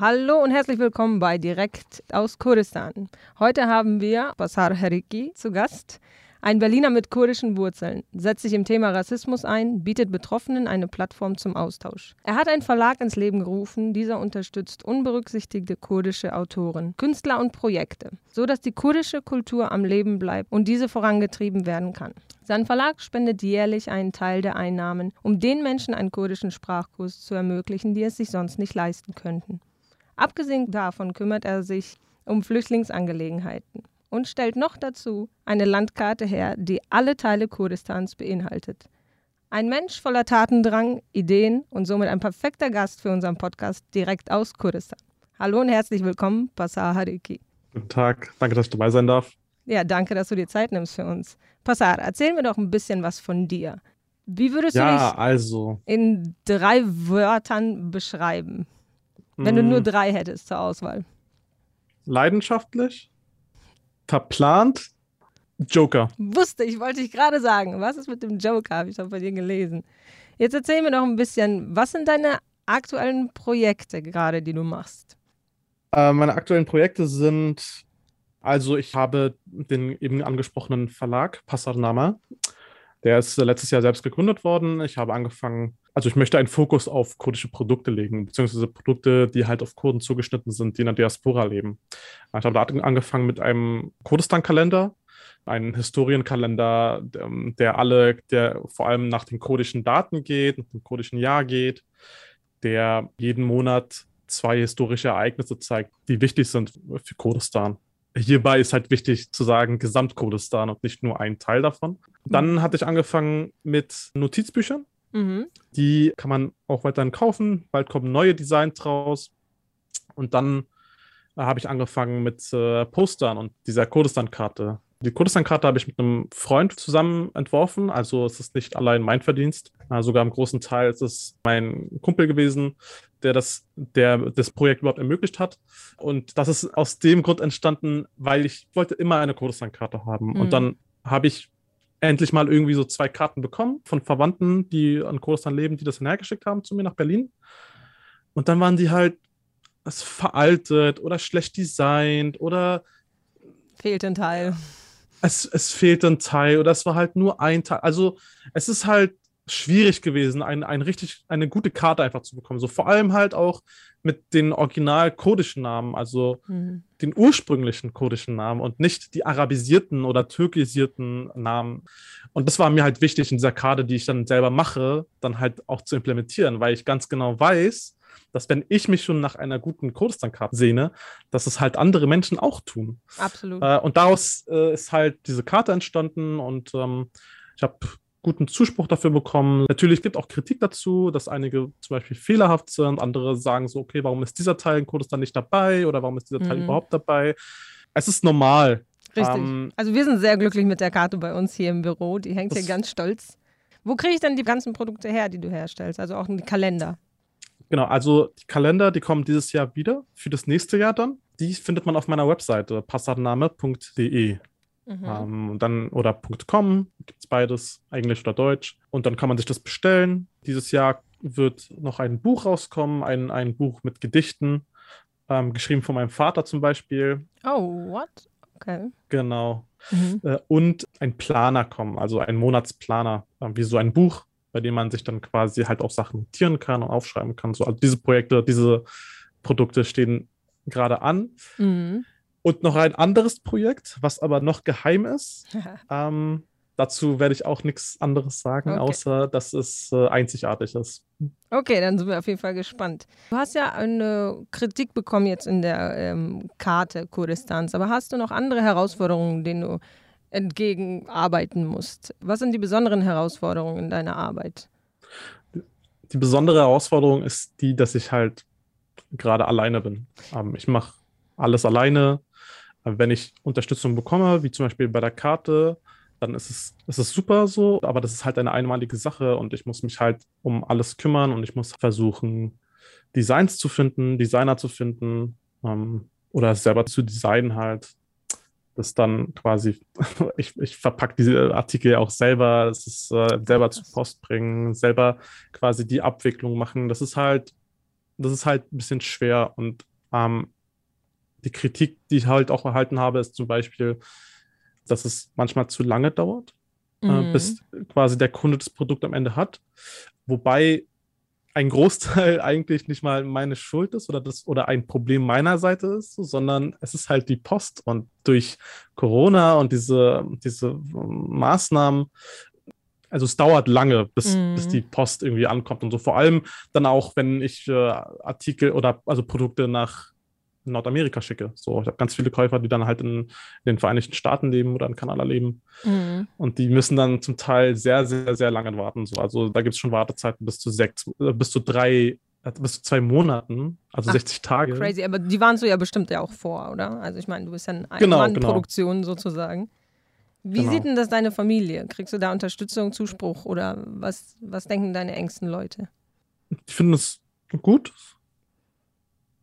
Hallo und herzlich willkommen bei Direkt aus Kurdistan. Heute haben wir Basar Heriki zu Gast. Ein Berliner mit kurdischen Wurzeln, setzt sich im Thema Rassismus ein, bietet Betroffenen eine Plattform zum Austausch. Er hat einen Verlag ins Leben gerufen, dieser unterstützt unberücksichtigte kurdische Autoren, Künstler und Projekte, so dass die kurdische Kultur am Leben bleibt und diese vorangetrieben werden kann. Sein Verlag spendet jährlich einen Teil der Einnahmen, um den Menschen einen kurdischen Sprachkurs zu ermöglichen, die es sich sonst nicht leisten könnten. Abgesehen davon kümmert er sich um Flüchtlingsangelegenheiten und stellt noch dazu eine Landkarte her, die alle Teile Kurdistans beinhaltet. Ein Mensch voller Tatendrang, Ideen und somit ein perfekter Gast für unseren Podcast direkt aus Kurdistan. Hallo und herzlich willkommen, Passar Hariki. Guten Tag, danke, dass ich dabei sein darf. Ja, danke, dass du dir Zeit nimmst für uns. Passar, erzähl mir doch ein bisschen was von dir. Wie würdest ja, du dich also. in drei Wörtern beschreiben? Wenn du nur drei hättest zur Auswahl. Leidenschaftlich, verplant, Joker. Wusste ich, wollte ich gerade sagen. Was ist mit dem Joker? Habe ich doch bei dir gelesen. Jetzt erzähl mir noch ein bisschen, was sind deine aktuellen Projekte gerade, die du machst? Äh, meine aktuellen Projekte sind, also ich habe den eben angesprochenen Verlag Passarnama. Der ist letztes Jahr selbst gegründet worden. Ich habe angefangen, also ich möchte einen Fokus auf kurdische Produkte legen, beziehungsweise Produkte, die halt auf Kurden zugeschnitten sind, die in der Diaspora leben. Ich habe da angefangen mit einem Kurdistan-Kalender, einen Historienkalender, der alle, der vor allem nach den kurdischen Daten geht, nach dem kurdischen Jahr geht, der jeden Monat zwei historische Ereignisse zeigt, die wichtig sind für Kurdistan. Hierbei ist halt wichtig zu sagen, Gesamtkurdistan und nicht nur ein Teil davon. Dann hatte ich angefangen mit Notizbüchern. Mhm. Die kann man auch weiterhin kaufen. Bald kommen neue Designs raus. Und dann habe ich angefangen mit äh, Postern und dieser Kurdistan-Karte. Die Kurdistan-Karte habe ich mit einem Freund zusammen entworfen, also es ist nicht allein mein Verdienst. Äh, sogar im großen Teil ist es mein Kumpel gewesen, der das, der das Projekt überhaupt ermöglicht hat. Und das ist aus dem Grund entstanden, weil ich wollte immer eine Kurdistan-Karte haben. Mhm. Und dann habe ich endlich mal irgendwie so zwei Karten bekommen von Verwandten, die an Kurdistan leben, die das hinhergeschickt haben zu mir nach Berlin. Und dann waren die halt veraltet oder schlecht designt oder fehlt ein Teil. Es, es fehlt ein Teil oder es war halt nur ein Teil. Also es ist halt schwierig gewesen, ein, ein richtig, eine gute Karte einfach zu bekommen. So vor allem halt auch mit den original kurdischen Namen, also mhm. den ursprünglichen kurdischen Namen und nicht die arabisierten oder türkisierten Namen. Und das war mir halt wichtig in dieser Karte, die ich dann selber mache, dann halt auch zu implementieren, weil ich ganz genau weiß, dass wenn ich mich schon nach einer guten Kurdistan-Karte sehne, dass es halt andere Menschen auch tun. Absolut. Äh, und daraus äh, ist halt diese Karte entstanden und ähm, ich habe guten Zuspruch dafür bekommen. Natürlich gibt es auch Kritik dazu, dass einige zum Beispiel fehlerhaft sind, andere sagen so, okay, warum ist dieser Teil in Kurdistan nicht dabei oder warum ist dieser Teil mhm. überhaupt dabei? Es ist normal. Richtig. Ähm, also wir sind sehr glücklich mit der Karte bei uns hier im Büro. Die hängt hier ganz stolz. Wo kriege ich denn die ganzen Produkte her, die du herstellst? Also auch die Kalender? Genau, also die Kalender, die kommen dieses Jahr wieder, für das nächste Jahr dann. Die findet man auf meiner Webseite passatname.de. Mhm. Ähm, dann oder .com gibt es beides, Englisch oder Deutsch. Und dann kann man sich das bestellen. Dieses Jahr wird noch ein Buch rauskommen, ein, ein Buch mit Gedichten, ähm, geschrieben von meinem Vater zum Beispiel. Oh, what? Okay. Genau. Mhm. Äh, und ein Planer kommen, also ein Monatsplaner, äh, wie so ein Buch, bei dem man sich dann quasi halt auch Sachen notieren kann und aufschreiben kann. So, also diese Projekte, diese Produkte stehen gerade an. Mhm. Und noch ein anderes Projekt, was aber noch geheim ist. ähm, dazu werde ich auch nichts anderes sagen, okay. außer dass es äh, einzigartig ist. Okay, dann sind wir auf jeden Fall gespannt. Du hast ja eine Kritik bekommen jetzt in der ähm, Karte Kurdistans, aber hast du noch andere Herausforderungen, denen du entgegenarbeiten musst? Was sind die besonderen Herausforderungen in deiner Arbeit? Die besondere Herausforderung ist die, dass ich halt gerade alleine bin. Ähm, ich mache alles alleine. Wenn ich Unterstützung bekomme, wie zum Beispiel bei der Karte, dann ist es, ist es super so, aber das ist halt eine einmalige Sache und ich muss mich halt um alles kümmern und ich muss versuchen, Designs zu finden, Designer zu finden ähm, oder selber zu designen halt. Das dann quasi, ich, ich verpacke diese Artikel auch selber, das ist äh, selber zur Post bringen, selber quasi die Abwicklung machen. Das ist halt das ist halt ein bisschen schwer. Und ähm, die Kritik, die ich halt auch erhalten habe, ist zum Beispiel, dass es manchmal zu lange dauert, mhm. äh, bis quasi der Kunde das Produkt am Ende hat. Wobei ein Großteil eigentlich nicht mal meine Schuld ist oder das oder ein Problem meiner Seite ist, sondern es ist halt die Post und durch Corona und diese, diese Maßnahmen also es dauert lange, bis, mhm. bis die Post irgendwie ankommt und so. Vor allem dann auch, wenn ich äh, Artikel oder also Produkte nach Nordamerika schicke. So, ich habe ganz viele Käufer, die dann halt in, in, den Vereinigten Staaten leben oder in Kanada leben. Mhm. Und die müssen dann zum Teil sehr, sehr, sehr lange warten. So, also da gibt es schon Wartezeiten bis zu sechs, äh, bis zu drei, äh, bis zu zwei Monaten, also Ach, 60 Tage. Crazy, aber die waren so ja bestimmt ja auch vor, oder? Also ich meine, du bist ja eine genau, Mann-Produktion genau. sozusagen. Wie genau. sieht denn das deine Familie? Kriegst du da Unterstützung, Zuspruch oder was, was denken deine engsten Leute? Ich finde es gut.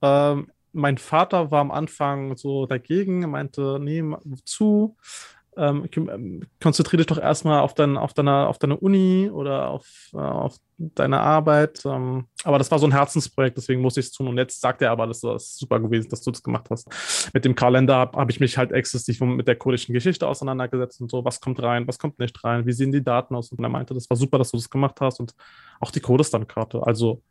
Ähm, mein Vater war am Anfang so dagegen, meinte, nee, zu. Ähm, ähm, konzentriere dich doch erstmal auf, dein, auf, deine, auf deine Uni oder auf, äh, auf deine Arbeit. Ähm, aber das war so ein Herzensprojekt, deswegen musste ich es tun. Und jetzt sagt er aber, das ist super gewesen, dass du das gemacht hast. Mit dem Kalender habe hab ich mich halt exzessiv mit der kurdischen Geschichte auseinandergesetzt und so, was kommt rein, was kommt nicht rein, wie sehen die Daten aus. Und er meinte, das war super, dass du das gemacht hast und auch die Kurdistan-Karte. Also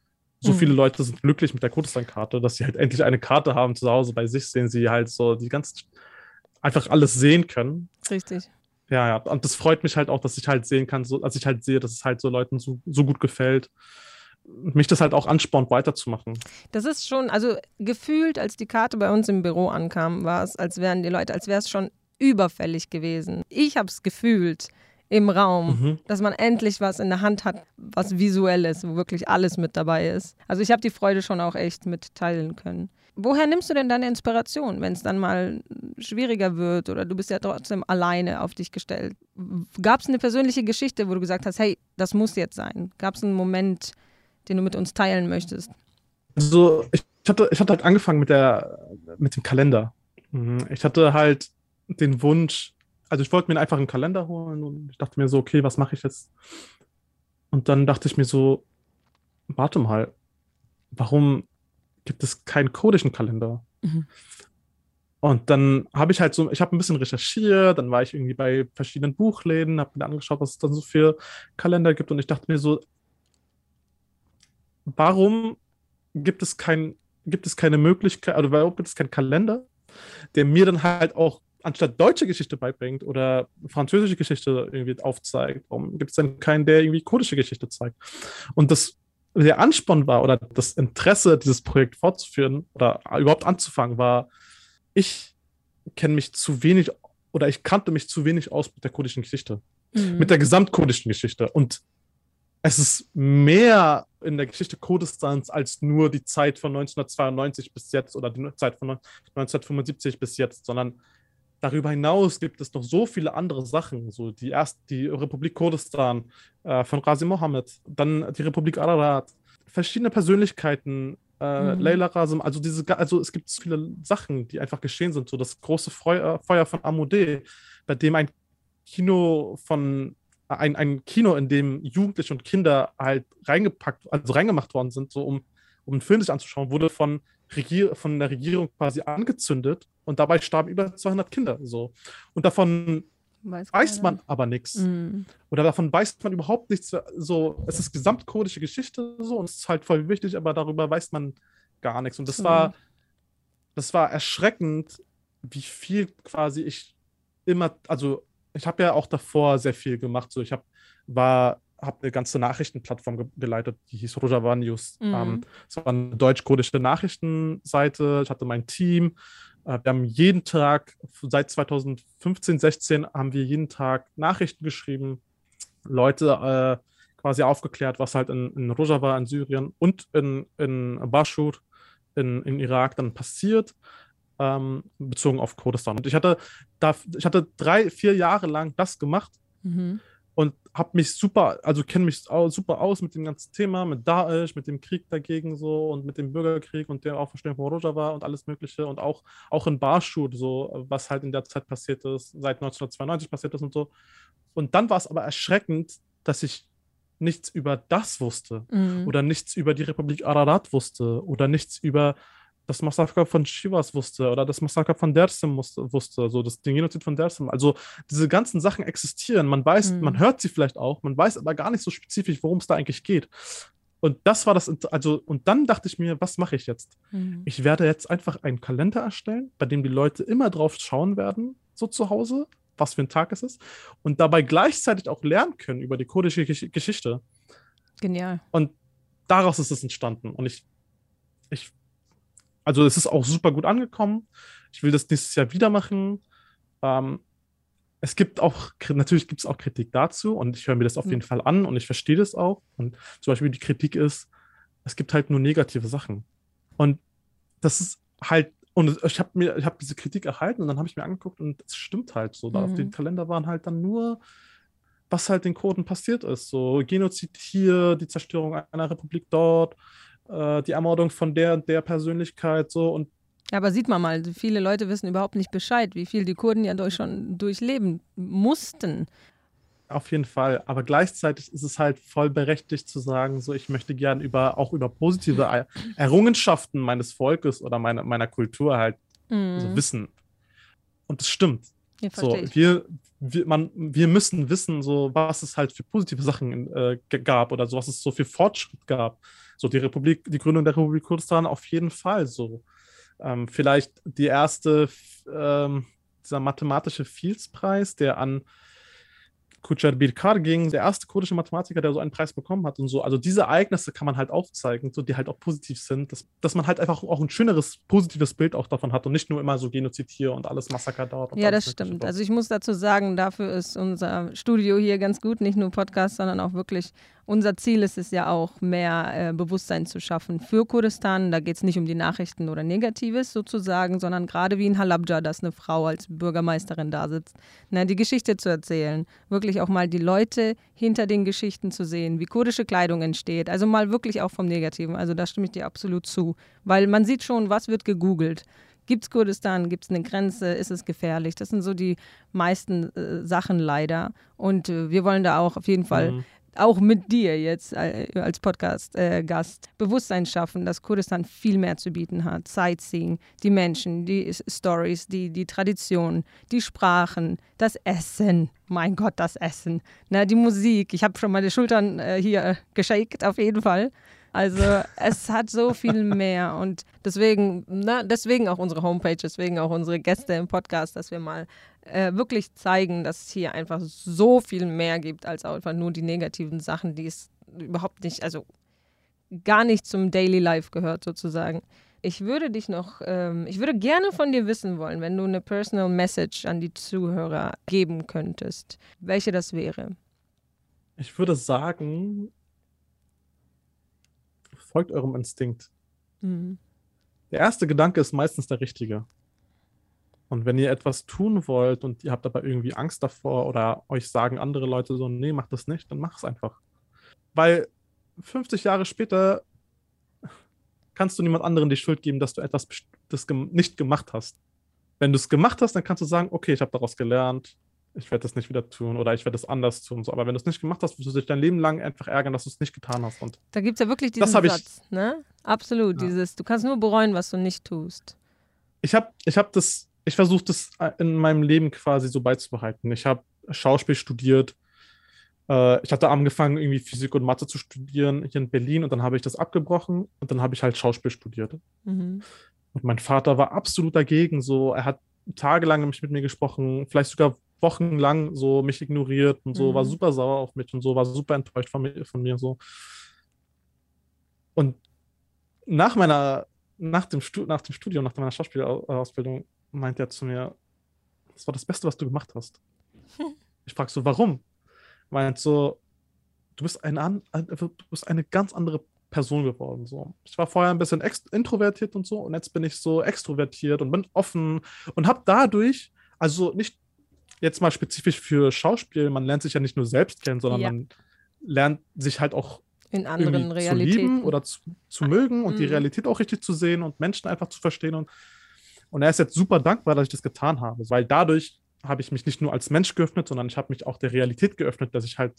so mhm. viele Leute sind glücklich mit der Kurdistan-Karte, dass sie halt endlich eine Karte haben zu Hause bei sich, sehen sie halt so die ganzen einfach alles sehen können. Richtig. Ja, ja. Und das freut mich halt auch, dass ich halt sehen kann, so, als ich halt sehe, dass es halt so Leuten so, so gut gefällt. Mich das halt auch anspornt, weiterzumachen. Das ist schon, also gefühlt, als die Karte bei uns im Büro ankam, war es, als wären die Leute, als wäre es schon überfällig gewesen. Ich habe es gefühlt im Raum, mhm. dass man endlich was in der Hand hat, was visuell ist, wo wirklich alles mit dabei ist. Also ich habe die Freude schon auch echt mitteilen können. Woher nimmst du denn deine Inspiration, wenn es dann mal schwieriger wird oder du bist ja trotzdem alleine auf dich gestellt? Gab es eine persönliche Geschichte, wo du gesagt hast, hey, das muss jetzt sein? Gab es einen Moment, den du mit uns teilen möchtest? Also ich hatte, ich hatte halt angefangen mit, der, mit dem Kalender. Mhm. Ich hatte halt den Wunsch, also ich wollte mir einfach einen Kalender holen und ich dachte mir so, okay, was mache ich jetzt? Und dann dachte ich mir so, warte mal, warum gibt es keinen kodischen Kalender? Mhm. Und dann habe ich halt so, ich habe ein bisschen recherchiert, dann war ich irgendwie bei verschiedenen Buchläden, habe mir angeschaut, was es dann so für Kalender gibt und ich dachte mir so, warum gibt es kein, gibt es keine Möglichkeit, oder warum gibt es keinen Kalender, der mir dann halt auch anstatt deutsche Geschichte beibringt oder französische Geschichte irgendwie aufzeigt? Warum gibt es denn keinen, der irgendwie kurdische Geschichte zeigt? Und das der Ansporn war oder das Interesse, dieses Projekt fortzuführen oder überhaupt anzufangen, war, ich kenne mich zu wenig oder ich kannte mich zu wenig aus mit der kurdischen Geschichte, mhm. mit der gesamtkurdischen Geschichte. Und es ist mehr in der Geschichte Kurdistans als nur die Zeit von 1992 bis jetzt oder die Zeit von 1975 bis jetzt, sondern darüber hinaus gibt es noch so viele andere Sachen, so die erst die Republik Kurdistan äh, von Rasim Mohammed, dann die Republik Ararat, verschiedene Persönlichkeiten, äh, mhm. Leila Rasim, also diese, also es gibt so viele Sachen, die einfach geschehen sind, so das große Feuer, Feuer von Amoudé, bei dem ein Kino von ein, ein Kino, in dem Jugendliche und Kinder halt reingepackt, also reingemacht worden sind, so um, um einen Film sich anzuschauen, wurde von Regier von der Regierung quasi angezündet und dabei starben über 200 Kinder. So. Und davon weiß, weiß man aber nichts. Mm. Oder davon weiß man überhaupt nichts. So, es ist gesamtkurdische Geschichte so und es ist halt voll wichtig, aber darüber weiß man gar nichts. Und das mm. war, das war erschreckend, wie viel quasi ich immer, also ich habe ja auch davor sehr viel gemacht. So, ich habe war habe eine ganze Nachrichtenplattform ge geleitet, die hieß Rojava News. Mhm. Ähm, es war eine deutsch-kurdische Nachrichtenseite. Ich hatte mein Team. Äh, wir haben jeden Tag, seit 2015, 16, haben wir jeden Tag Nachrichten geschrieben, Leute äh, quasi aufgeklärt, was halt in, in Rojava, in Syrien und in, in Bashur, in, in Irak dann passiert. Ähm, bezogen auf Kurdistan. Und ich hatte da, ich hatte drei, vier Jahre lang das gemacht. Mhm habe mich super, also kenne mich super aus mit dem ganzen Thema, mit Daesh, mit dem Krieg dagegen so und mit dem Bürgerkrieg und der Auferstehung von Rojava und alles Mögliche und auch, auch in Barschur, so, was halt in der Zeit passiert ist, seit 1992 passiert ist und so. Und dann war es aber erschreckend, dass ich nichts über das wusste mhm. oder nichts über die Republik Ararat wusste oder nichts über das Massaker von Chivas wusste oder das Massaker von Dersim wusste, also das, den Genozid von Dersim. Also diese ganzen Sachen existieren. Man weiß, mhm. man hört sie vielleicht auch, man weiß aber gar nicht so spezifisch, worum es da eigentlich geht. Und das war das, also, und dann dachte ich mir, was mache ich jetzt? Mhm. Ich werde jetzt einfach einen Kalender erstellen, bei dem die Leute immer drauf schauen werden, so zu Hause, was für ein Tag es ist, und dabei gleichzeitig auch lernen können über die kurdische Gesch Geschichte. Genial. Und daraus ist es entstanden. Und ich, ich also es ist auch super gut angekommen. Ich will das nächstes Jahr wieder machen. Ähm, es gibt auch, natürlich gibt es auch Kritik dazu und ich höre mir das auf jeden Fall an und ich verstehe das auch. Und zum Beispiel die Kritik ist, es gibt halt nur negative Sachen. Und das ist halt, und ich habe mir, ich habe diese Kritik erhalten und dann habe ich mir angeguckt und es stimmt halt so. Da mhm. auf dem Kalender waren halt dann nur, was halt den Kurden passiert ist. So Genozid hier, die Zerstörung einer Republik dort, äh, die Ermordung von der und der Persönlichkeit so und ja, aber sieht man mal, viele Leute wissen überhaupt nicht Bescheid, wie viel die Kurden ja durch schon durchleben mussten. Auf jeden Fall, aber gleichzeitig ist es halt voll berechtigt zu sagen, so ich möchte gern über auch über positive Errungenschaften meines Volkes oder meiner, meiner Kultur halt mhm. so wissen. Und es stimmt. Ja, so, wir, wir, man, wir müssen wissen, so was es halt für positive Sachen äh, gab oder so was es so für Fortschritt gab. So die Republik, die Gründung der Republik Kurdistan auf jeden Fall so. Ähm, vielleicht die erste, ähm, dieser mathematische Fields-Preis, der an Kucher Birkar ging, der erste kurdische Mathematiker, der so einen Preis bekommen hat und so. Also diese Ereignisse kann man halt aufzeigen, so, die halt auch positiv sind, dass, dass man halt einfach auch ein schöneres, positives Bild auch davon hat und nicht nur immer so Genozid hier und alles Massaker dort. Ja, das stimmt. Dort. Also ich muss dazu sagen, dafür ist unser Studio hier ganz gut, nicht nur Podcast, sondern auch wirklich unser Ziel ist es ja auch, mehr äh, Bewusstsein zu schaffen für Kurdistan. Da geht es nicht um die Nachrichten oder Negatives sozusagen, sondern gerade wie in Halabja, dass eine Frau als Bürgermeisterin da sitzt, ne, die Geschichte zu erzählen, wirklich auch mal die Leute hinter den Geschichten zu sehen, wie kurdische Kleidung entsteht. Also mal wirklich auch vom Negativen. Also da stimme ich dir absolut zu, weil man sieht schon, was wird gegoogelt. Gibt es Kurdistan? Gibt es eine Grenze? Ist es gefährlich? Das sind so die meisten äh, Sachen leider. Und äh, wir wollen da auch auf jeden Fall mhm auch mit dir jetzt äh, als Podcast-Gast Bewusstsein schaffen, dass Kurdistan viel mehr zu bieten hat. Sightseeing, die Menschen, die Stories, die, die Tradition, die Sprachen, das Essen. Mein Gott, das Essen. Na, die Musik. Ich habe schon meine Schultern äh, hier geschakt, auf jeden Fall. Also es hat so viel mehr und deswegen, na, deswegen auch unsere Homepage, deswegen auch unsere Gäste im Podcast, dass wir mal äh, wirklich zeigen, dass es hier einfach so viel mehr gibt als einfach nur die negativen Sachen, die es überhaupt nicht, also gar nicht zum Daily Life gehört sozusagen. Ich würde dich noch, ähm, ich würde gerne von dir wissen wollen, wenn du eine Personal Message an die Zuhörer geben könntest, welche das wäre. Ich würde sagen, folgt eurem Instinkt. Mhm. Der erste Gedanke ist meistens der richtige. Und wenn ihr etwas tun wollt und ihr habt aber irgendwie Angst davor oder euch sagen andere Leute so, nee, mach das nicht, dann mach es einfach. Weil 50 Jahre später kannst du niemand anderen die Schuld geben, dass du etwas das nicht gemacht hast. Wenn du es gemacht hast, dann kannst du sagen, okay, ich habe daraus gelernt, ich werde das nicht wieder tun oder ich werde das anders tun. So. Aber wenn du es nicht gemacht hast, wirst du dich dein Leben lang einfach ärgern, dass du es nicht getan hast. Und da gibt es ja wirklich diesen Satz, ich, ne? Absolut, ja. dieses, du kannst nur bereuen, was du nicht tust. Ich habe ich hab das, ich versuche das in meinem Leben quasi so beizubehalten. Ich habe Schauspiel studiert. Äh, ich hatte angefangen, irgendwie Physik und Mathe zu studieren hier in Berlin und dann habe ich das abgebrochen und dann habe ich halt Schauspiel studiert. Mhm. Und mein Vater war absolut dagegen. So, er hat tagelang mit mir gesprochen, vielleicht sogar wochenlang so mich ignoriert und so, mhm. war super sauer auf mich und so, war super enttäuscht von mir, von mir so. Und nach meiner, nach dem, Stu nach dem Studium, nach meiner Schauspielausbildung, meint er zu mir, das war das Beste, was du gemacht hast. Ich frage so, warum? Meint so, du bist eine, du bist eine ganz andere Person geworden. So. Ich war vorher ein bisschen introvertiert und so und jetzt bin ich so extrovertiert und bin offen und habe dadurch, also nicht jetzt mal spezifisch für Schauspiel, man lernt sich ja nicht nur selbst kennen, sondern ja. man lernt sich halt auch in anderen Realitäten zu lieben oder zu, zu mögen und mhm. die Realität auch richtig zu sehen und Menschen einfach zu verstehen. Und, und er ist jetzt super dankbar, dass ich das getan habe, weil dadurch habe ich mich nicht nur als Mensch geöffnet, sondern ich habe mich auch der Realität geöffnet, dass ich halt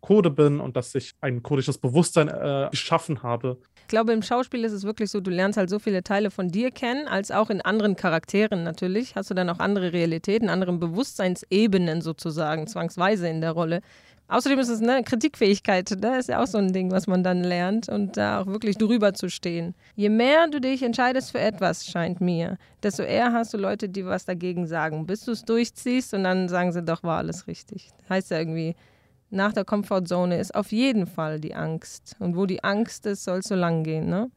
Code bin und dass ich ein kodisches Bewusstsein äh, geschaffen habe. Ich glaube, im Schauspiel ist es wirklich so, du lernst halt so viele Teile von dir kennen, als auch in anderen Charakteren natürlich. Hast du dann auch andere Realitäten, andere Bewusstseinsebenen sozusagen, zwangsweise in der Rolle. Außerdem ist es eine Kritikfähigkeit, ne? ist ja auch so ein Ding, was man dann lernt und da auch wirklich drüber zu stehen. Je mehr du dich entscheidest für etwas, scheint mir, desto eher hast du Leute, die was dagegen sagen, bis du es durchziehst und dann sagen sie doch, war alles richtig. Heißt ja irgendwie, nach der Komfortzone ist auf jeden Fall die Angst. Und wo die Angst ist, soll es so lang gehen, ne?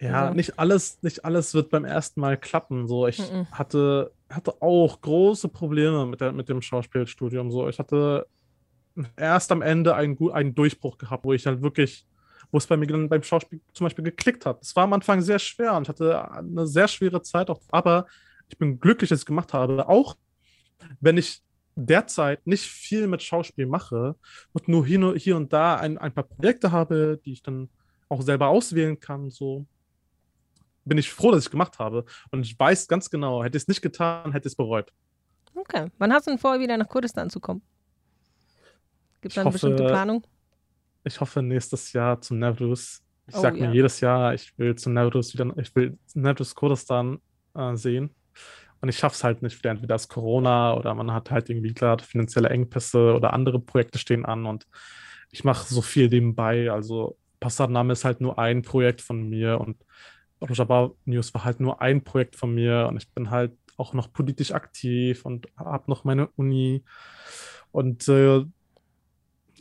Ja, also. nicht alles, nicht alles wird beim ersten Mal klappen. So, ich mm -mm. hatte, hatte auch große Probleme mit, der, mit dem Schauspielstudium. So, ich hatte erst am Ende einen, einen Durchbruch gehabt, wo ich dann wirklich, wo es bei mir dann beim Schauspiel zum Beispiel geklickt hat. Es war am Anfang sehr schwer und ich hatte eine sehr schwere Zeit, auch, aber ich bin glücklich, dass ich es gemacht habe. Auch wenn ich derzeit nicht viel mit Schauspiel mache und nur hier, hier und da ein, ein paar Projekte habe, die ich dann auch selber auswählen kann, so bin ich froh, dass ich es gemacht habe. Und ich weiß ganz genau, hätte ich es nicht getan, hätte ich es bereut. Okay. Wann hast du denn vor, wieder nach Kurdistan zu kommen? Gibt es eine bestimmte Planung? Ich hoffe nächstes Jahr zum Nevruz. Ich oh, sage ja. mir jedes Jahr, ich will zum Nevruz wieder, ich will Nevruz Kurdistan äh, sehen. Und ich schaffe es halt nicht wieder. Entweder ist Corona oder man hat halt irgendwie gerade finanzielle Engpässe oder andere Projekte stehen an und ich mache so viel nebenbei. Also Passatname ist halt nur ein Projekt von mir und Rojava News war halt nur ein Projekt von mir und ich bin halt auch noch politisch aktiv und habe noch meine Uni und äh,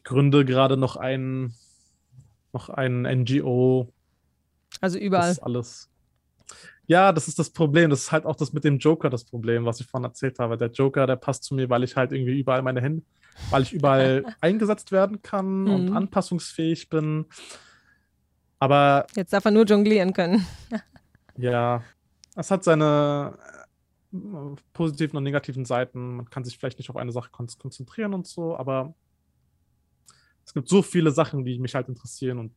gründe gerade noch ein, noch ein NGO. Also überall. Das ist alles. Ja, das ist das Problem. Das ist halt auch das mit dem Joker das Problem, was ich vorhin erzählt habe. Der Joker, der passt zu mir, weil ich halt irgendwie überall meine Hände, weil ich überall eingesetzt werden kann mhm. und anpassungsfähig bin. Aber. Jetzt darf er nur jonglieren können. ja, es hat seine äh, positiven und negativen Seiten. Man kann sich vielleicht nicht auf eine Sache konzentrieren und so, aber es gibt so viele Sachen, die mich halt interessieren und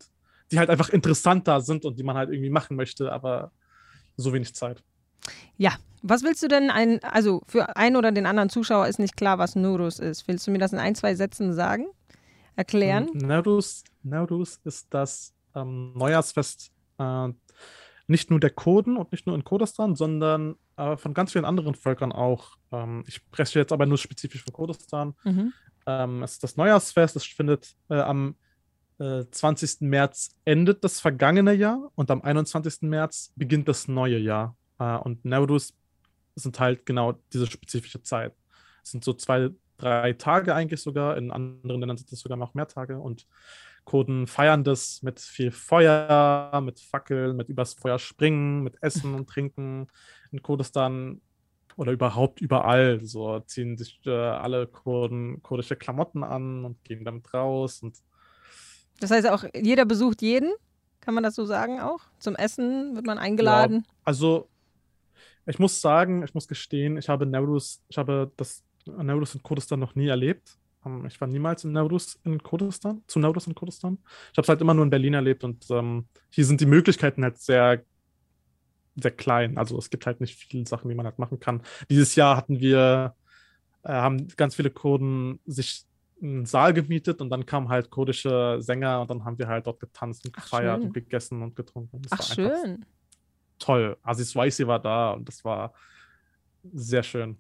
die halt einfach interessanter sind und die man halt irgendwie machen möchte, aber so wenig Zeit. Ja, was willst du denn ein, also für einen oder den anderen Zuschauer ist nicht klar, was Nurus ist. Willst du mir das in ein, zwei Sätzen sagen? Erklären? Ähm, Nurus, Nurus ist das ähm, Neujahrsfest äh, nicht nur der Kurden und nicht nur in Kurdistan, sondern äh, von ganz vielen anderen Völkern auch. Ähm, ich spreche jetzt aber nur spezifisch für Kurdistan. Mhm. Ähm, es ist das Neujahrsfest, es findet äh, am äh, 20. März endet das vergangene Jahr und am 21. März beginnt das neue Jahr. Äh, und Nowruz sind halt genau diese spezifische Zeit. Es sind so zwei, drei Tage eigentlich sogar, in anderen Ländern sind es sogar noch mehr Tage und Kurden feiern das mit viel Feuer, mit Fackeln, mit übers Feuer springen, mit Essen und Trinken. In Kurdistan oder überhaupt überall. So ziehen sich äh, alle Kurden kurdische Klamotten an und gehen damit raus. Und das heißt auch, jeder besucht jeden? Kann man das so sagen auch? Zum Essen wird man eingeladen? Ja, also ich muss sagen, ich muss gestehen, ich habe Neurus, ich habe das Neurus in Kurdistan noch nie erlebt. Ähm, ich war niemals in Neurus in Kurdistan, zu Neurus in Kurdistan. Ich habe es halt immer nur in Berlin erlebt und ähm, hier sind die Möglichkeiten halt sehr sehr klein. Also es gibt halt nicht viele Sachen, die man halt machen kann. Dieses Jahr hatten wir, äh, haben ganz viele Kurden sich einen Saal gemietet und dann kamen halt kurdische Sänger und dann haben wir halt dort getanzt und gefeiert Ach, und gegessen und getrunken. Das Ach, schön. Toll. Aziz Waisi war da und das war sehr schön.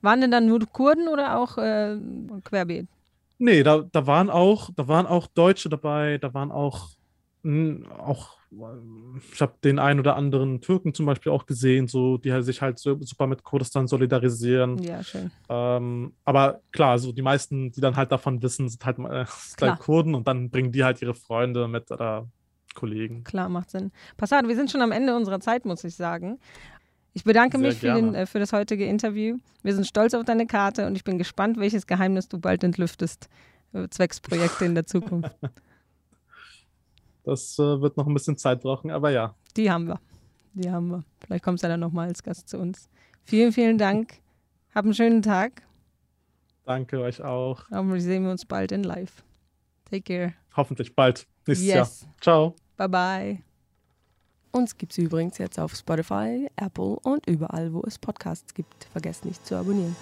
Waren denn dann nur Kurden oder auch äh, querbeet? Nee, da, da waren auch, da waren auch Deutsche dabei, da waren auch, auch ich habe den einen oder anderen Türken zum Beispiel auch gesehen, so, die halt sich halt super mit Kurdistan solidarisieren. Ja, schön. Ähm, aber klar, so die meisten, die dann halt davon wissen, sind halt, äh, sind halt Kurden und dann bringen die halt ihre Freunde mit oder Kollegen. Klar, macht Sinn. Passat, wir sind schon am Ende unserer Zeit, muss ich sagen. Ich bedanke Sehr mich für, den, äh, für das heutige Interview. Wir sind stolz auf deine Karte und ich bin gespannt, welches Geheimnis du bald entlüftest, äh, zwecks Projekte in der Zukunft. Das äh, wird noch ein bisschen Zeit brauchen, aber ja. Die haben wir. Die haben wir. Vielleicht kommst du dann nochmal als Gast zu uns. Vielen, vielen Dank. Hab einen schönen Tag. Danke euch auch. Und wir sehen uns bald in live. Take care. Hoffentlich bald. Nächstes yes. Jahr. Ciao. Bye bye. Uns gibt es übrigens jetzt auf Spotify, Apple und überall, wo es Podcasts gibt. Vergesst nicht zu abonnieren.